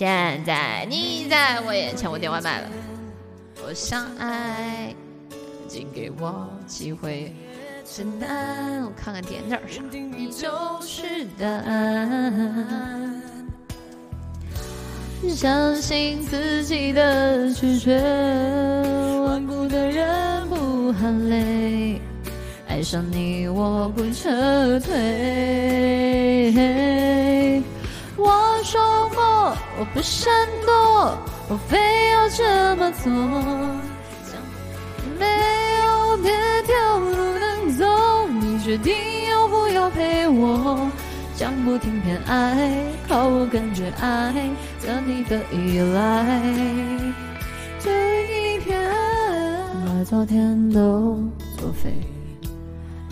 现在你在我眼前，我点外卖了。我想爱，请给我机会。简单，我看看点点啥。你就是答案。相信自己的直觉，顽固的人不喊累。爱上你，我不撤退。我，不闪躲，我非要这么做。没有别条路能走，你决定要不要陪我？讲不听偏爱，靠我感觉爱的你的依赖。这一片，把昨天都作废。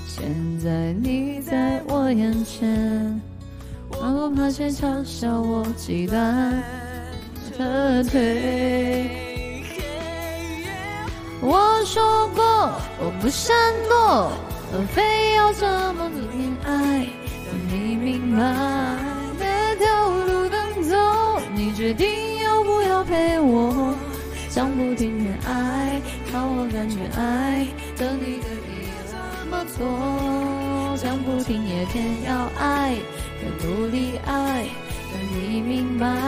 现在你在我眼前，那些嘲笑我极端撤退。我说过我不闪躲，非要这么恋爱。你明白哪条路能走？你决定要不要陪我？讲不听偏爱，靠我感觉爱，等你可以怎么做？讲不听也偏要爱，要努力爱，让你明白。